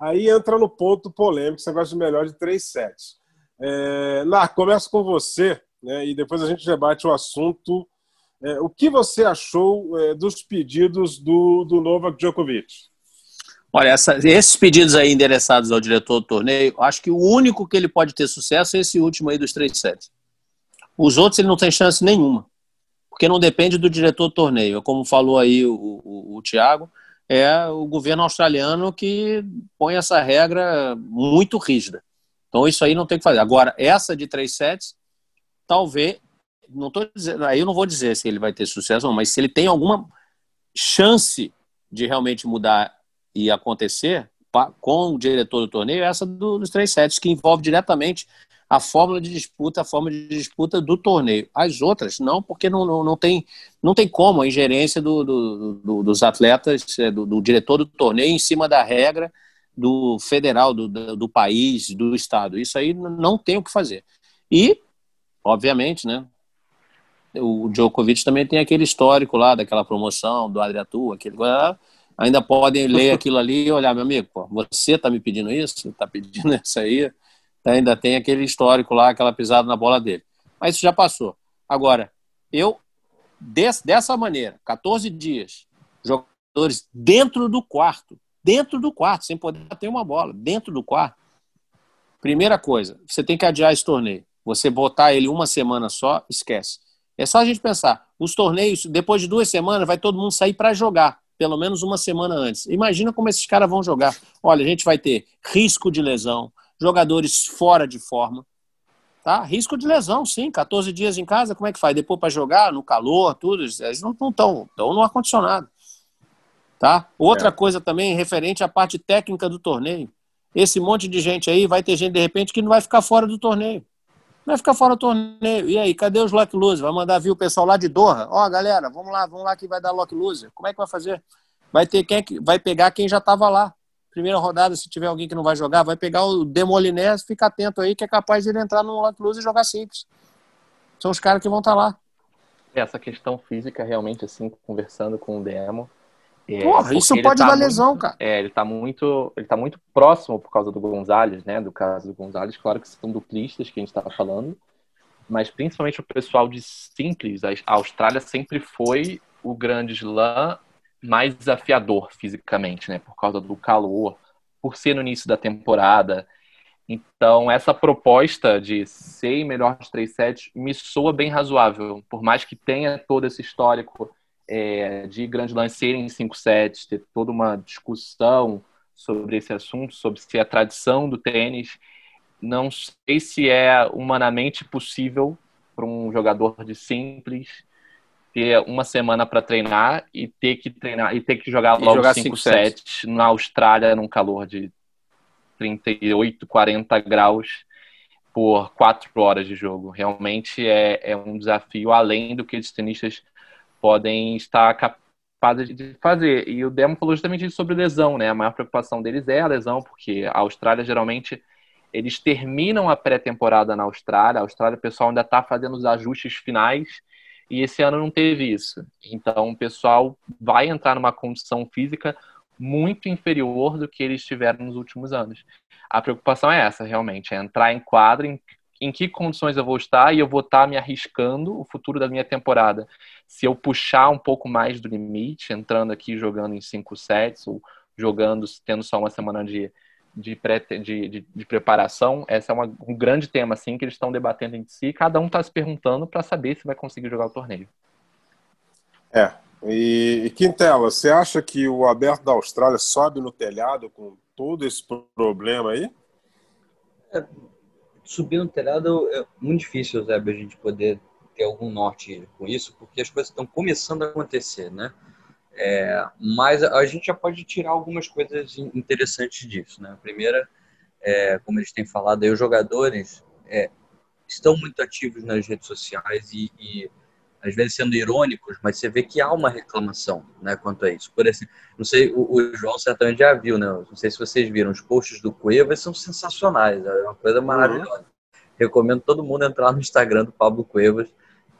aí entra no ponto polêmico esse negócio de melhor de três sets. É, Nar, começo com você né, e depois a gente debate o assunto é, o que você achou é, dos pedidos do, do Novak Djokovic? Olha, essa, esses pedidos aí endereçados ao diretor do torneio, acho que o único que ele pode ter sucesso é esse último aí dos três sets. Os outros ele não tem chance nenhuma, porque não depende do diretor do torneio. Como falou aí o, o, o Thiago, é o governo australiano que põe essa regra muito rígida. Então isso aí não tem que fazer. Agora, essa de três sets, talvez não tô dizendo, aí eu não vou dizer se ele vai ter sucesso, não, mas se ele tem alguma chance de realmente mudar e acontecer com o diretor do torneio, é essa dos três sets, que envolve diretamente a fórmula de disputa, a fórmula de disputa do torneio. As outras, não, porque não, não, não, tem, não tem como a ingerência do, do, do dos atletas, é, do, do, diretor do torneio em cima da regra do federal, do, do país, do estado. Isso aí não tem o que fazer. E, obviamente, né, o Djokovic também tem aquele histórico lá daquela promoção do Adriatu, aquele ainda podem ler aquilo ali e olhar, meu amigo, pô, você está me pedindo isso, está pedindo isso aí, ainda tem aquele histórico lá, aquela pisada na bola dele. Mas isso já passou. Agora, eu, des, dessa maneira, 14 dias, jogadores dentro do quarto, dentro do quarto, sem poder ter uma bola, dentro do quarto. Primeira coisa, você tem que adiar esse torneio. Você botar ele uma semana só, esquece. É só a gente pensar, os torneios, depois de duas semanas, vai todo mundo sair para jogar, pelo menos uma semana antes. Imagina como esses caras vão jogar. Olha, a gente vai ter risco de lesão, jogadores fora de forma, tá? Risco de lesão, sim, 14 dias em casa, como é que faz? Depois para jogar, no calor, tudo, eles não estão, estão no ar-condicionado, tá? Outra é. coisa também, referente à parte técnica do torneio. Esse monte de gente aí, vai ter gente, de repente, que não vai ficar fora do torneio vai ficar fora do torneio. E aí, cadê os lock loser? Vai mandar vir o pessoal lá de Doha? Ó, galera, vamos lá, vamos lá que vai dar lock loser. Como é que vai fazer? Vai ter quem vai pegar quem já estava lá. Primeira rodada, se tiver alguém que não vai jogar, vai pegar o Demolinés, fica atento aí que é capaz de ele entrar no lock loser e jogar simples. São os caras que vão estar tá lá. essa questão física, realmente, assim, conversando com o Demo. É, Porra, isso pode tá dar lesão, muito, cara. É, ele tá muito. Ele tá muito próximo por causa do Gonzalez, né? Do caso do Gonzalez. Claro que são duplistas que a gente estava falando. Mas principalmente o pessoal de simples, a Austrália sempre foi o grande slam mais desafiador fisicamente, né? Por causa do calor, por ser no início da temporada. Então, essa proposta de ser melhor de 3 sets me soa bem razoável. Por mais que tenha todo esse histórico é, de grande lance serem 5 sets, ter toda uma discussão sobre esse assunto, sobre se é a tradição do tênis. Não sei se é humanamente possível para um jogador de simples ter uma semana para treinar e ter que treinar e ter que jogar logo 5 sets na Austrália num calor de 38, 40 graus por quatro horas de jogo. Realmente é, é um desafio além do que os tenistas podem estar capazes de fazer. E o Demo falou justamente sobre lesão, né? A maior preocupação deles é a lesão, porque a Austrália geralmente eles terminam a pré-temporada na Austrália. A Austrália, o pessoal ainda está fazendo os ajustes finais e esse ano não teve isso. Então, o pessoal vai entrar numa condição física muito inferior do que eles tiveram nos últimos anos. A preocupação é essa, realmente, é entrar em quadro, em, que condições eu vou estar e eu vou estar me arriscando o futuro da minha temporada. Se eu puxar um pouco mais do limite, entrando aqui jogando em cinco sets ou jogando, tendo só uma semana de, de, pré, de, de, de preparação, esse é uma, um grande tema assim que eles estão debatendo entre si. Cada um está se perguntando para saber se vai conseguir jogar o torneio. É, e, e Quintela, você acha que o aberto da Austrália sobe no telhado com todo esse problema aí? É, subir no telhado é muito difícil, Zé, a gente poder ter algum norte com isso, porque as coisas estão começando a acontecer, né? É, mas a gente já pode tirar algumas coisas interessantes disso, né? A primeira, é, como eles têm falado, aí, os jogadores é, estão muito ativos nas redes sociais e, e às vezes sendo irônicos, mas você vê que há uma reclamação, né, quanto a isso. Por exemplo, não sei, o, o João certamente já viu, né? Não sei se vocês viram, os posts do Cuevas são sensacionais, é uma coisa uhum. maravilhosa. Uhum. Recomendo todo mundo entrar no Instagram do Pablo Cuevas,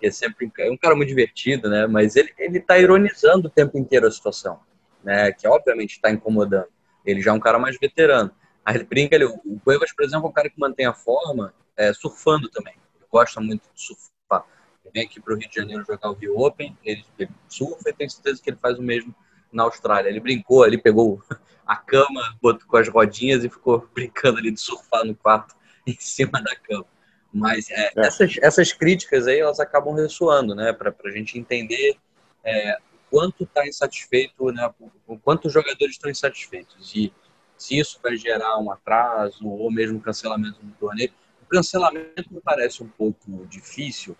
que é sempre é um cara muito divertido, né? Mas ele ele está ironizando o tempo inteiro a situação, né? Que obviamente está incomodando. Ele já é um cara mais veterano. Aí ele brinca, ele, o Cuevas, por exemplo, é um cara que mantém a forma é, surfando também. Ele gosta muito de surfar vem aqui para o Rio de Janeiro jogar o Rio Open, ele, ele surfa e tenho certeza que ele faz o mesmo na Austrália. Ele brincou, ele pegou a cama, botou com as rodinhas e ficou brincando ali de surfar no quarto em cima da cama. Mas é, é. Essas, essas críticas aí, elas acabam ressoando, né? Para a gente entender é, quanto está insatisfeito, né? O quanto os jogadores estão insatisfeitos. E se isso vai gerar um atraso ou mesmo cancelamento do torneio. O cancelamento me parece um pouco difícil,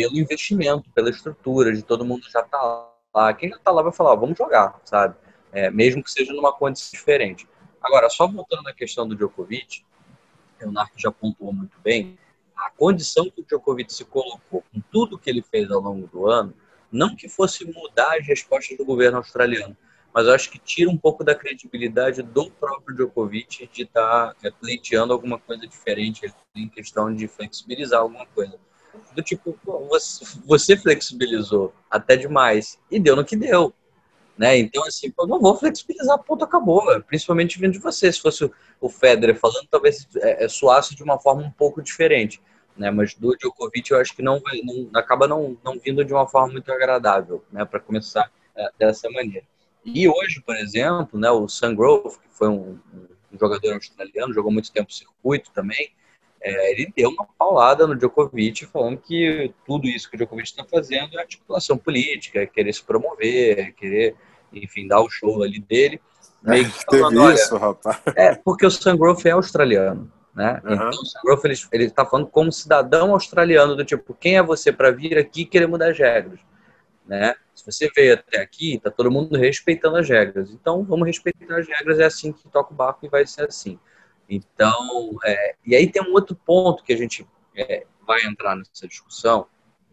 pelo investimento, pela estrutura, de todo mundo já tá lá. Quem já tá lá vai falar, vamos jogar, sabe? É, mesmo que seja numa condição diferente. Agora, só voltando à questão do Djokovic, o Narc já pontuou muito bem, a condição que o Djokovic se colocou com tudo que ele fez ao longo do ano, não que fosse mudar as respostas do governo australiano, mas eu acho que tira um pouco da credibilidade do próprio Djokovic de estar tá, é, pleiteando alguma coisa diferente em questão de flexibilizar alguma coisa do tipo, você flexibilizou até demais e deu no que deu. Né? Então, assim, eu não vou flexibilizar, ponto, acabou. Principalmente vindo de você. Se fosse o Federer falando, talvez é, é, soasse de uma forma um pouco diferente. Né? Mas do Djokovic, eu acho que não, não acaba não, não vindo de uma forma muito agradável, né? Para começar é, dessa maneira. E hoje, por exemplo, né, o Sam Grove, que foi um, um jogador australiano, jogou muito tempo circuito também, é, ele deu uma paulada no Djokovic, falando que tudo isso que o Djokovic está fazendo é articulação política, é querer se promover, é querer, enfim, dar o show ali dele. É, teve isso, rapaz. É, porque o Sangroff é australiano, né? Uhum. Então o Sangroff, ele, ele está falando como cidadão australiano, do tipo, quem é você para vir aqui e querer mudar as regras? Né? Se você veio até aqui, tá todo mundo respeitando as regras. Então, vamos respeitar as regras, é assim que toca o barco e vai ser assim. Então, é, e aí tem um outro ponto que a gente é, vai entrar nessa discussão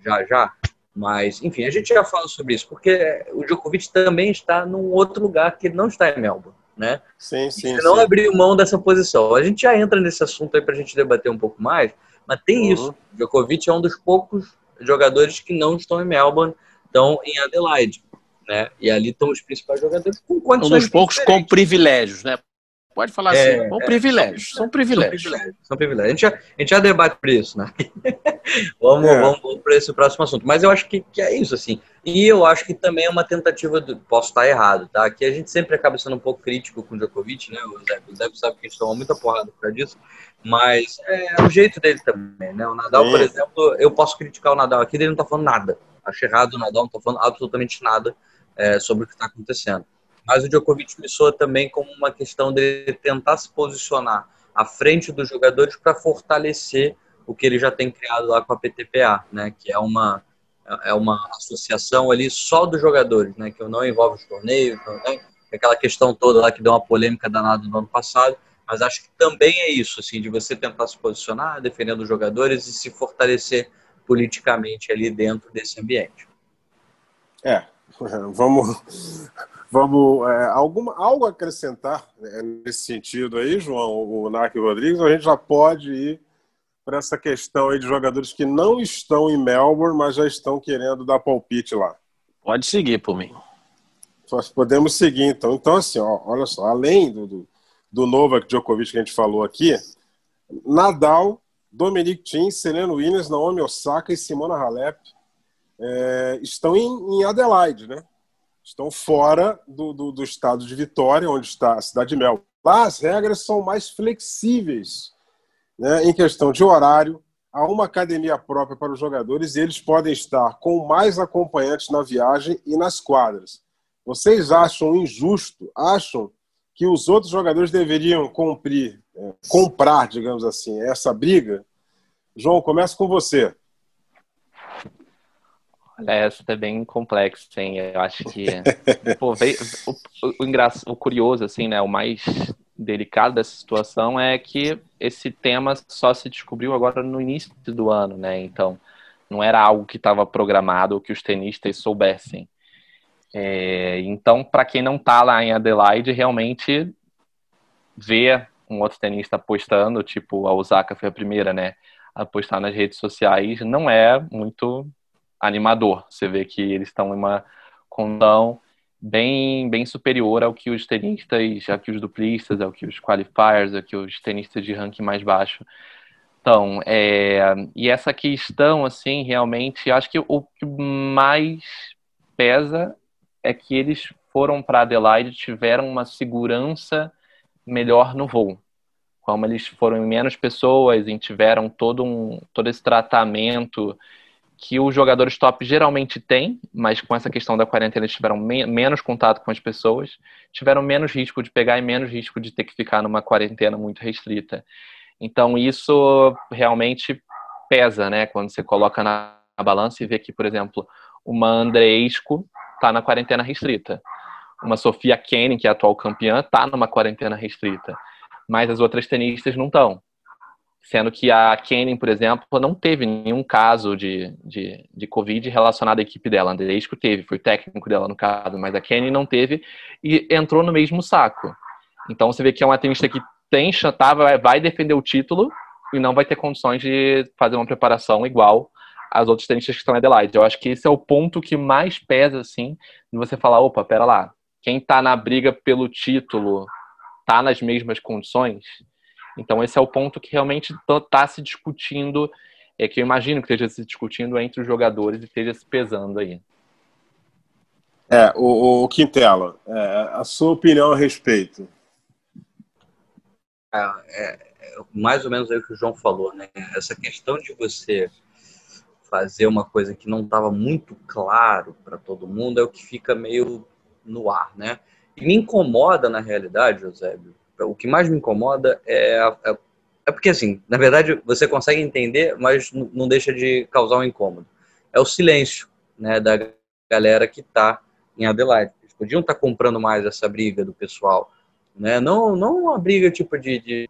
já já, mas enfim, a gente já fala sobre isso, porque o Djokovic também está num outro lugar que ele não está em Melbourne, né? Sim, sim. Ele não abriu mão dessa posição. A gente já entra nesse assunto aí para a gente debater um pouco mais, mas tem uhum. isso. O Djokovic é um dos poucos jogadores que não estão em Melbourne, estão em Adelaide. Né? E ali estão os principais jogadores com condições. Um dos poucos com privilégios, né? Pode falar é, assim, são, é, privilégios, são, privilégios, são privilégios. São privilégios. A gente já, a gente já debate por isso, né? vamos, é. vamos, vamos para esse próximo assunto. Mas eu acho que, que é isso, assim. E eu acho que também é uma tentativa, do, posso estar errado, tá? Que a gente sempre acaba sendo um pouco crítico com o Djokovic, né? O Zé, o Zé sabe que a gente toma muita porrada por causa disso, mas é o jeito dele também, né? O Nadal, por exemplo, eu posso criticar o Nadal aqui, ele não tá falando nada. Acho errado o Nadal, não tá falando absolutamente nada é, sobre o que está acontecendo. Mas o Djokovic me soa também como uma questão de tentar se posicionar à frente dos jogadores para fortalecer o que ele já tem criado lá com a PTPA, né? Que é uma é uma associação ali só dos jogadores, né? Que não envolve os torneios, né? aquela questão toda lá que deu uma polêmica danada no ano passado. Mas acho que também é isso, assim, de você tentar se posicionar, defendendo os jogadores e se fortalecer politicamente ali dentro desse ambiente. É, vamos Vamos, é, alguma, algo acrescentar né, nesse sentido aí, João, o Narc Rodrigues, ou a gente já pode ir para essa questão aí de jogadores que não estão em Melbourne, mas já estão querendo dar palpite lá? Pode seguir por mim. Nós podemos seguir, então. Então, assim, ó, olha só, além do, do, do Novak Djokovic que a gente falou aqui, Nadal, Dominic Thiem, Serena Williams, Naomi Osaka e Simona Halep é, estão em, em Adelaide, né? Estão fora do, do, do, estado de Vitória, onde está a cidade de Mel. Lá as regras são mais flexíveis né, em questão de horário. Há uma academia própria para os jogadores e eles podem estar com mais acompanhantes na viagem e nas quadras. Vocês acham injusto? Acham que os outros jogadores deveriam cumprir, é, comprar, digamos assim, essa briga? João, começa com você. Olha, essa é bem complexa, assim. Eu acho que pô, veio, o, o, o, o curioso, assim, né? O mais delicado dessa situação é que esse tema só se descobriu agora no início do ano, né? Então, não era algo que estava programado que os tenistas soubessem. É, então, para quem não está lá em Adelaide, realmente ver um outro tenista postando, tipo a Osaka foi a primeira, né? A postar nas redes sociais, não é muito animador. Você vê que eles estão em uma condição bem, bem superior ao que os tenistas, ao que os duplistas, ao que os qualifiers, ao que os tenistas de ranking mais baixo estão. É, e essa questão, assim, realmente, acho que o que mais pesa é que eles foram para Adelaide tiveram uma segurança melhor no voo. Como eles foram em menos pessoas e tiveram todo, um, todo esse tratamento que os jogadores top geralmente têm, mas com essa questão da quarentena eles tiveram me menos contato com as pessoas, tiveram menos risco de pegar e menos risco de ter que ficar numa quarentena muito restrita. Então isso realmente pesa, né? Quando você coloca na, balança e vê que, por exemplo, uma Andreesco está na quarentena restrita. Uma Sofia Kenin, que é a atual campeã, está numa quarentena restrita. Mas as outras tenistas não estão sendo que a Kenin, por exemplo, não teve nenhum caso de, de, de Covid relacionado à equipe dela. A Andreesco teve, foi o técnico dela no caso, mas a Kenin não teve e entrou no mesmo saco. Então você vê que é uma tenista que tem, tava, vai defender o título e não vai ter condições de fazer uma preparação igual às outras tenistas que estão em Adelaide. Eu acho que esse é o ponto que mais pesa, assim, de você falar, opa, pera lá, quem está na briga pelo título está nas mesmas condições? Então, esse é o ponto que realmente está se discutindo, é que eu imagino que esteja se discutindo entre os jogadores e esteja se pesando aí. É, o, o Quintela, é, a sua opinião a respeito? É, é, mais ou menos é o que o João falou, né? Essa questão de você fazer uma coisa que não estava muito claro para todo mundo é o que fica meio no ar, né? E me incomoda, na realidade, Eusébio, o que mais me incomoda é, é, é porque, assim, na verdade, você consegue entender, mas não deixa de causar um incômodo. É o silêncio né, da galera que está em Adelaide. Eles podiam estar tá comprando mais essa briga do pessoal. Né? Não, não uma briga tipo de, de,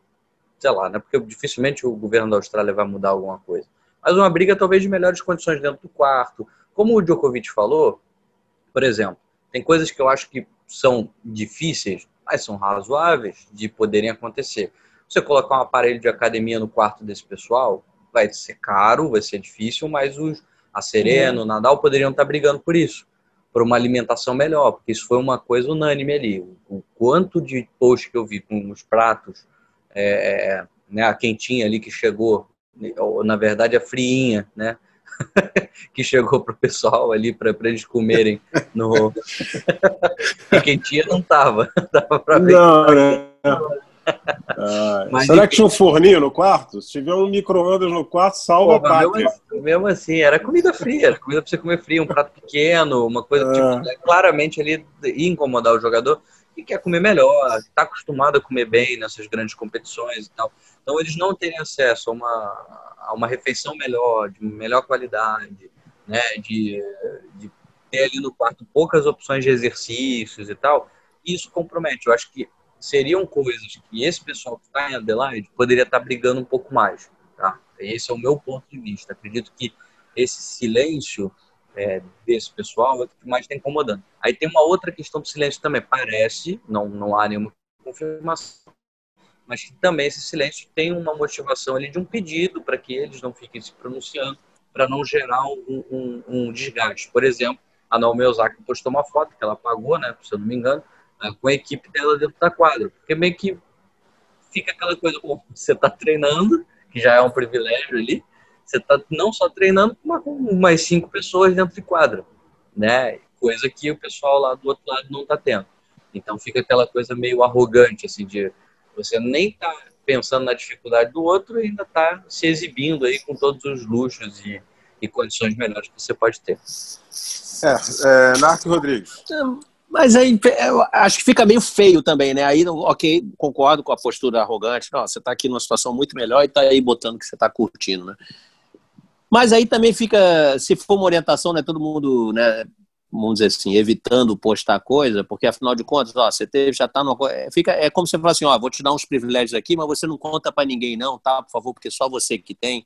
sei lá, né? porque dificilmente o governo da Austrália vai mudar alguma coisa. Mas uma briga talvez de melhores condições dentro do quarto. Como o Djokovic falou, por exemplo, tem coisas que eu acho que são difíceis mas são razoáveis de poderem acontecer. Você colocar um aparelho de academia no quarto desse pessoal vai ser caro, vai ser difícil, mas os, a Serena, o Nadal poderiam estar brigando por isso, por uma alimentação melhor, porque isso foi uma coisa unânime ali. O quanto de post que eu vi com os pratos, é, né, a quentinha ali que chegou, na verdade a friinha, né? que chegou pro pessoal ali para eles comerem no quentinha não tava, tava para ver. Não, né? Ah, será que tinha um forninho no quarto? Se tiver um micro-ondas no quarto, salva Pô, a pátria. Mesmo, assim, mesmo, assim, era comida fria, era comida para você comer fria, um prato pequeno, uma coisa ah. tipo, claramente ali ia incomodar o jogador que quer comer melhor, está acostumado a comer bem nessas grandes competições e tal. Então eles não terem acesso a uma, a uma refeição melhor, de melhor qualidade, né, de, de ter ali no quarto poucas opções de exercícios e tal, isso compromete. Eu acho que seriam coisas que esse pessoal que está em Adelaide poderia estar tá brigando um pouco mais. Tá? Esse é o meu ponto de vista. Acredito que esse silêncio é, desse pessoal é o que mais está incomodando. Aí tem uma outra questão do silêncio também. Parece, não, não há nenhuma confirmação, mas que também esse silêncio tem uma motivação ali de um pedido para que eles não fiquem se pronunciando, para não gerar um, um, um, desgaste. Por exemplo, a Naomi Osaka postou uma foto que ela apagou, né, se eu não me engano, né, com a equipe dela dentro da quadra. Porque meio que fica aquela coisa, bom, você está treinando, que já é um privilégio ali, você está não só treinando, mas com mais cinco pessoas dentro de quadra, né? Coisa que o pessoal lá do outro lado não está tendo. Então fica aquela coisa meio arrogante, assim, de você nem está pensando na dificuldade do outro e ainda está se exibindo aí com todos os luxos e, e condições melhores que você pode ter. É, é Narco Rodrigues. Mas aí eu acho que fica meio feio também, né? Aí, ok, concordo com a postura arrogante. Não, você está aqui numa situação muito melhor e está aí botando que você está curtindo, né? Mas aí também fica, se for uma orientação, né, todo mundo, né, vamos dizer assim, evitando postar coisa, porque afinal de contas, ó, você teve, já tá no, é, fica, é como você falar assim, ó, vou te dar uns privilégios aqui, mas você não conta para ninguém não, tá, por favor, porque só você que tem.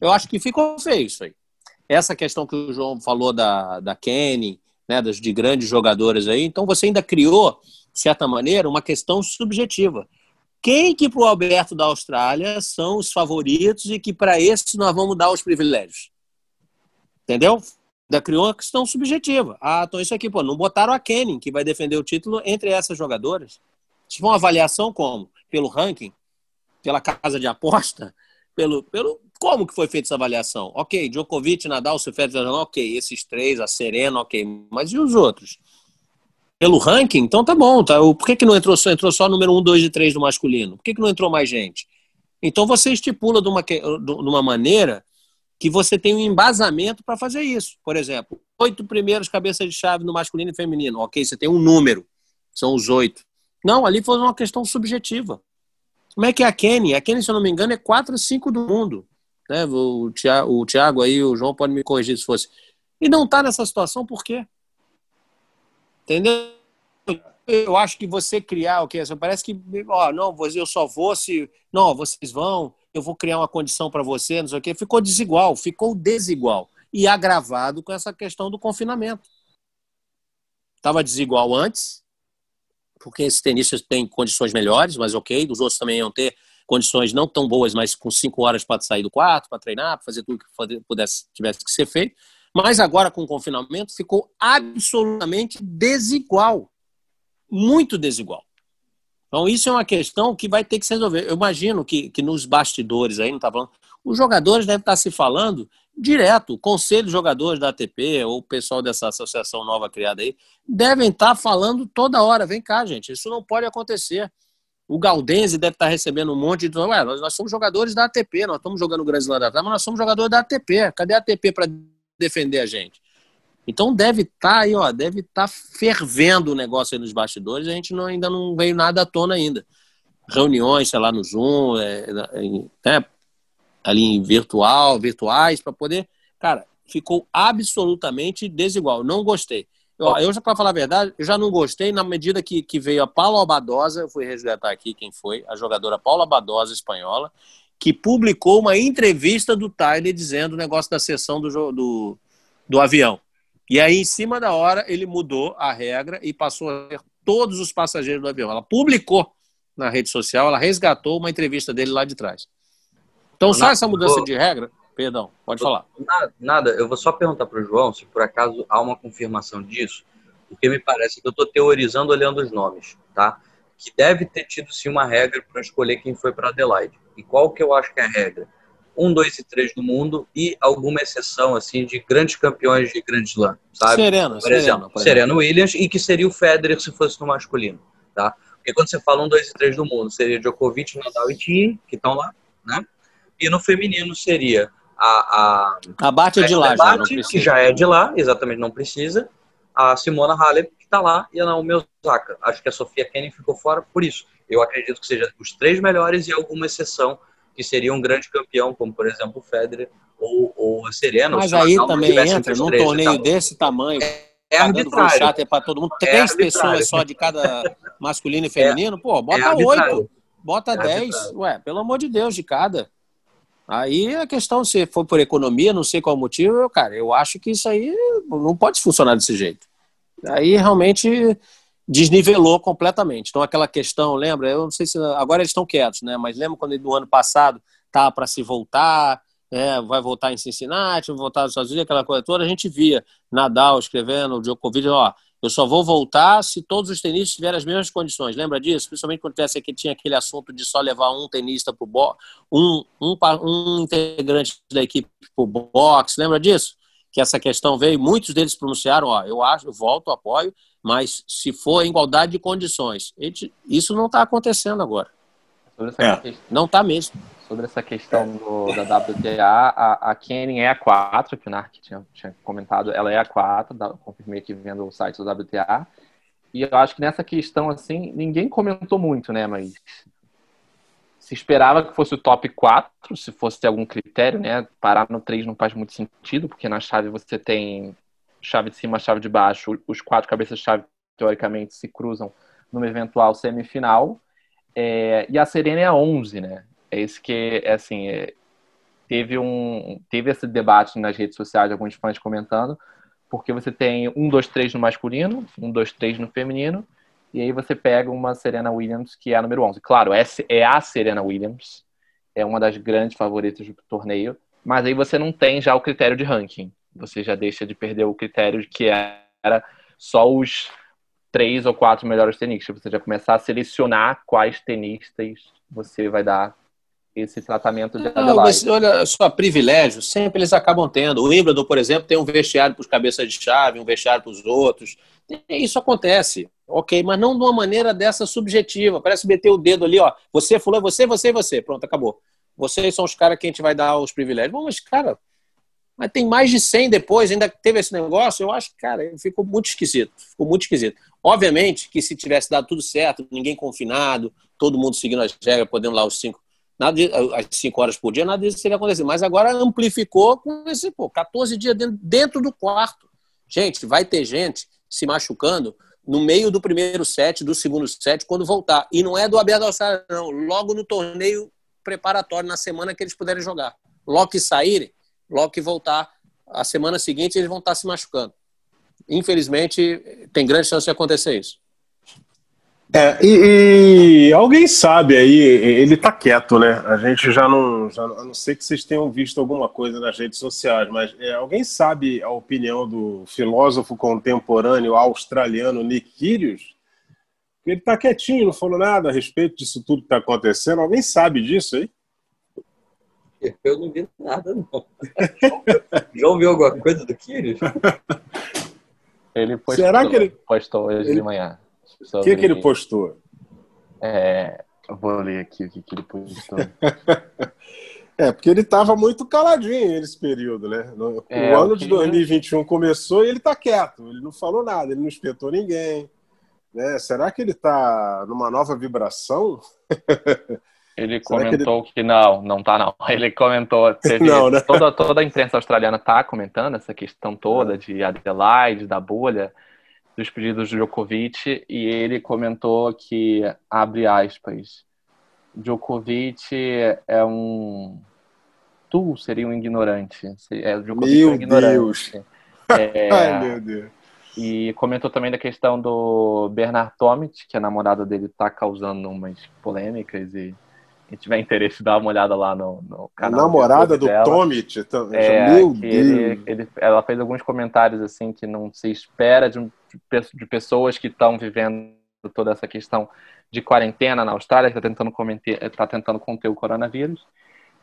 Eu acho que ficou feio isso aí. Essa questão que o João falou da, da Kenny, né, das, de grandes jogadores aí, então você ainda criou, de certa maneira, uma questão subjetiva quem que para o Alberto da Austrália são os favoritos e que para esses nós vamos dar os privilégios. Entendeu? Da criou uma questão subjetiva. Ah, então isso aqui, pô, não botaram a Kenny, que vai defender o título entre essas jogadoras. Se for uma avaliação como? Pelo ranking? Pela casa de aposta? Pelo, pelo como que foi feita essa avaliação? Ok, Djokovic, Nadal, Federer, ok, esses três, a Serena, ok, mas e os outros? pelo ranking, então tá bom. Tá? Por que, que não entrou só, entrou só número 1, 2 e 3 do masculino? Por que, que não entrou mais gente? Então você estipula de uma, de uma maneira que você tem um embasamento para fazer isso. Por exemplo, oito primeiros cabeças de chave no masculino e feminino. Ok, você tem um número, são os oito. Não, ali foi uma questão subjetiva. Como é que é a Kenny? A Kenny, se eu não me engano, é 4 5 do mundo. Né? O, Thiago, o Thiago aí, o João pode me corrigir se fosse. E não está nessa situação por quê? Entendeu? Eu acho que você criar o que parece que, ó, não, eu só vou se, não, vocês vão, eu vou criar uma condição para você, não sei o quê. Ficou desigual, ficou desigual e agravado com essa questão do confinamento. Estava desigual antes, porque esses tenistas têm condições melhores, mas ok, os outros também iam ter condições não tão boas, mas com cinco horas para sair do quarto, para treinar, para fazer tudo que pudesse, tivesse que ser feito. Mas agora, com o confinamento, ficou absolutamente desigual. Muito desigual. Então, isso é uma questão que vai ter que se resolver. Eu imagino que, que nos bastidores aí, não está falando, os jogadores devem estar se falando direto. O conselho de jogadores da ATP, ou o pessoal dessa associação nova criada aí, devem estar falando toda hora. Vem cá, gente, isso não pode acontecer. O Galdense deve estar recebendo um monte de. Ué, nós, nós somos jogadores da ATP, nós estamos jogando o Grand Slam da mas nós somos jogadores da ATP. Cadê a ATP para defender a gente. Então deve estar tá aí, ó, deve estar tá fervendo o negócio aí nos bastidores, a gente não, ainda não veio nada à tona ainda. Reuniões, sei lá, no Zoom, é, é, ali em virtual, virtuais, para poder. Cara, ficou absolutamente desigual. Não gostei. Eu, eu já, para falar a verdade, eu já não gostei na medida que, que veio a Paula Albadosa, eu fui resgatar aqui quem foi, a jogadora Paula Albadosa, espanhola, que publicou uma entrevista do Tyler dizendo o negócio da sessão do, do, do avião. E aí, em cima da hora, ele mudou a regra e passou a ter todos os passageiros do avião. Ela publicou na rede social, ela resgatou uma entrevista dele lá de trás. Então, só essa mudança de regra perdão, pode falar. Nada, eu vou só perguntar para o João se por acaso há uma confirmação disso, porque me parece que eu estou teorizando olhando os nomes, tá? Que deve ter tido sim uma regra para escolher quem foi para Adelaide. E qual que eu acho que é a regra? Um, dois e três do mundo e alguma exceção assim de grandes campeões de Grand Slam, sabe? Serena, por exemplo, por Serena Williams e que seria o Federer se fosse no masculino, tá? Porque quando você fala um, dois e três do mundo, seria Djokovic, Nadal e Thiem, que estão lá, né? E no feminino seria a... A, a Bate é de lá, já, que já é de lá, exatamente, não precisa. A Simona Halep, que está lá, e a Naomi Osaka. Acho que a Sofia Kenin ficou fora por isso. Eu acredito que seja os três melhores e alguma exceção que seria um grande campeão, como por exemplo o Federer ou, ou a Serena. Mas aí também entra num torneio desse tamanho. É, é é para todo mundo. É Três pessoas só de cada masculino e feminino, pô, bota é oito, bota é dez. Ué, pelo amor de Deus, de cada. Aí a questão, se for por economia, não sei qual motivo, eu, cara, eu acho que isso aí não pode funcionar desse jeito. Aí realmente desnivelou completamente. Então aquela questão, lembra? Eu não sei se agora eles estão quietos, né? Mas lembra quando no ano passado tá para se voltar, é, vai voltar em Cincinnati, vai voltar nos Estados Unidos, aquela coisa toda, a gente via Nadal escrevendo, Djokovic, ó, eu só vou voltar se todos os tenistas tiverem as mesmas condições. Lembra disso? Principalmente quando que tinha aquele assunto de só levar um tenista para o boxe, um, um, um integrante da equipe para o boxe. Lembra disso? Que essa questão veio, muitos deles pronunciaram, ó, eu acho, eu volto, apoio, mas se for em igualdade de condições. Isso não está acontecendo agora. É. Não está mesmo sobre essa questão do, da WTA, a, a Kenny é a 4, que o Nark tinha, tinha comentado, ela é a 4, da, confirmei aqui vendo o site do WTA. E eu acho que nessa questão, assim, ninguém comentou muito, né? Mas se esperava que fosse o top 4, se fosse algum critério, né? Parar no 3 não faz muito sentido, porque na chave você tem chave de cima, chave de baixo, os quatro cabeças-chave, teoricamente, se cruzam numa eventual semifinal. É, e a Serena é a 11, né? É isso que, é assim, é, teve, um, teve esse debate nas redes sociais, alguns fãs comentando, porque você tem um, dois, três no masculino, um, dois, três no feminino, e aí você pega uma Serena Williams, que é a número 11. Claro, é, é a Serena Williams, é uma das grandes favoritas do torneio, mas aí você não tem já o critério de ranking. Você já deixa de perder o critério de que era só os três ou quatro melhores tenistas. Você já começar a selecionar quais tenistas você vai dar esse tratamento de Não, mas olha só, privilégio, sempre eles acabam tendo. O Wimbledon, por exemplo, tem um vestiário para os cabeças de chave, um vestiário para os outros. Isso acontece, ok, mas não de uma maneira dessa subjetiva. Parece meter o dedo ali, ó. Você, fulano, você, você, você. Pronto, acabou. Vocês são os caras que a gente vai dar os privilégios. Bom, mas, cara, mas tem mais de 100 depois, ainda teve esse negócio. Eu acho que, cara, ficou muito esquisito. Ficou muito esquisito. Obviamente que se tivesse dado tudo certo, ninguém confinado, todo mundo seguindo as regras, podendo lá os cinco Nada às 5 horas por dia, nada disso teria acontecido. Mas agora amplificou com esse, pô, 14 dias dentro, dentro do quarto. Gente, vai ter gente se machucando no meio do primeiro set, do segundo set, quando voltar. E não é do aberto da Austrália, não. Logo no torneio preparatório, na semana que eles puderem jogar. Logo que saírem, logo que voltar, a semana seguinte eles vão estar se machucando. Infelizmente, tem grande chance de acontecer isso. É, e, e, alguém sabe aí, ele tá quieto, né? A gente já não, já, a não ser que vocês tenham visto alguma coisa nas redes sociais, mas é, alguém sabe a opinião do filósofo contemporâneo australiano Nick Kyrgios? Ele tá quietinho, não falou nada a respeito disso tudo que tá acontecendo. Alguém sabe disso aí? Eu não vi nada, não. Já ouviu alguma coisa do Kyrgios? Ele postou, Será que ele postou hoje ele... de manhã. O que, que ele postou? É, vou ler aqui o que, que ele postou. é, porque ele estava muito caladinho nesse período, né? É, o ano de 2021 começou e ele está quieto. Ele não falou nada, ele não espetou ninguém. Né? Será que ele está numa nova vibração? Ele comentou que, ele... que, não, não tá não. Ele comentou, teve, não, né? toda, toda a imprensa australiana tá comentando essa questão toda é. de Adelaide, da bolha dos pedidos do Djokovic e ele comentou que, abre aspas, Djokovic é um... Tu seria um ignorante. É, Djokovic meu é um ignorante. Deus. É... Ai, meu Deus. E comentou também da questão do Bernard Tomic, que a namorada dele está causando umas polêmicas e quem tiver interesse, dá uma olhada lá no, no canal. A namorada do Tomit. É, Meu Deus. Ele, ele, ela fez alguns comentários assim que não se espera de, de pessoas que estão vivendo toda essa questão de quarentena na Austrália, que está tentando, tá tentando conter o coronavírus.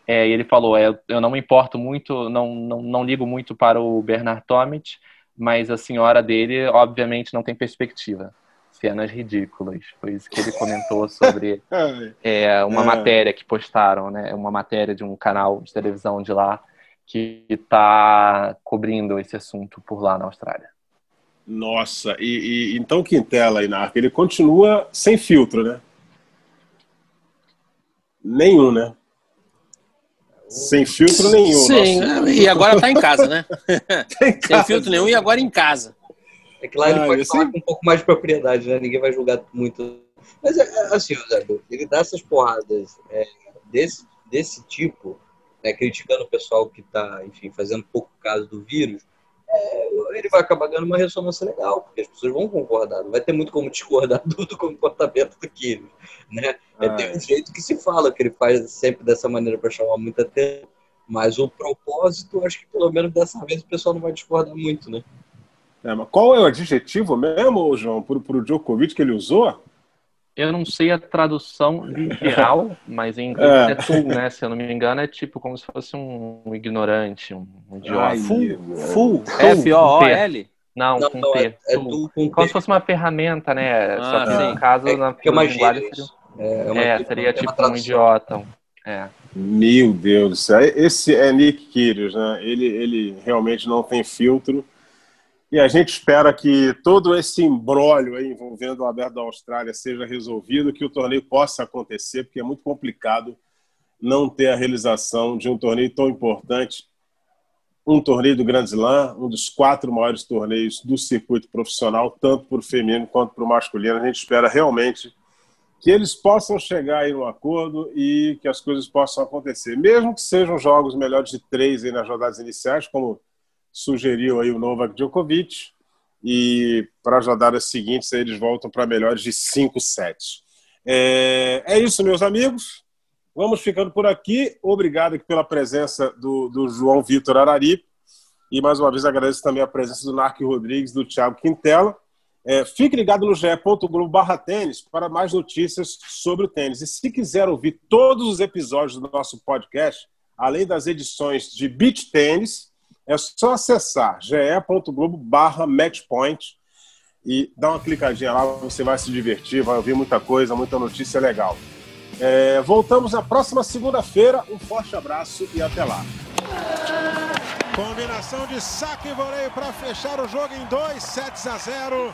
É, e ele falou: é, eu não me importo muito, não, não, não ligo muito para o Bernard Tomit, mas a senhora dele, obviamente, não tem perspectiva cenas ridículas. Foi isso que ele comentou sobre é, uma é. matéria que postaram, né? Uma matéria de um canal de televisão de lá que está cobrindo esse assunto por lá na Austrália. Nossa, e, e então Quintela, Inarca, ele continua sem filtro, né? Nenhum, né? Sem filtro nenhum. Sim, nossa. e agora tá em casa, né? Sem filtro nenhum e agora em casa. É que lá ele ah, pode falar com um pouco mais de propriedade, né? Ninguém vai julgar muito. Mas, é, é assim, Zé, ele dá essas porradas é, desse, desse tipo, né, criticando o pessoal que está, enfim, fazendo pouco caso do vírus, é, ele vai acabar ganhando uma ressonância legal, porque as pessoas vão concordar. Não vai ter muito como discordar do, do comportamento do Kyrgios, né? É, ah, tem um jeito que se fala, que ele faz sempre dessa maneira para chamar muita atenção. Mas o propósito, acho que pelo menos dessa vez o pessoal não vai discordar muito, né? É, mas qual é o adjetivo mesmo, João, para o Djokovic que ele usou? Eu não sei a tradução literal, mas em inglês é. é full, né? Se eu não me engano, é tipo como se fosse um ignorante, um idiota. full? Full? F-O-O-L? Não, não, com não, T. É, é do, com como se fosse uma ferramenta, né? Ah, Só que sim. no caso, é, na é uma linguagem seria, é, é, seria tipo um idiota. É. Meu Deus do céu. Esse é Nick Kyrgios, né? Ele, ele realmente não tem filtro. E a gente espera que todo esse embrólio envolvendo o Aberto da Austrália seja resolvido, que o torneio possa acontecer, porque é muito complicado não ter a realização de um torneio tão importante. Um torneio do Grand Slam, um dos quatro maiores torneios do circuito profissional, tanto para o feminino quanto para o masculino. A gente espera realmente que eles possam chegar em um acordo e que as coisas possam acontecer. Mesmo que sejam jogos melhores de três nas rodadas iniciais, como sugeriu aí o Novak Djokovic e para as rodadas seguintes eles voltam para melhores de 5 sets. É, é, isso, meus amigos. Vamos ficando por aqui. Obrigado pela presença do, do João Vitor Arari. E mais uma vez agradeço também a presença do Narc Rodrigues, do Thiago Quintela. É, fique ligado no ge.globo barra tênis para mais notícias sobre o tênis. E se quiser ouvir todos os episódios do nosso podcast, além das edições de Beach Tênis, é só acessar ge.globo barra matchpoint e dar uma clicadinha lá, você vai se divertir, vai ouvir muita coisa, muita notícia legal. É, voltamos na próxima segunda-feira. Um forte abraço e até lá. Combinação de saque e voleio para fechar o jogo em 2 sets a 0.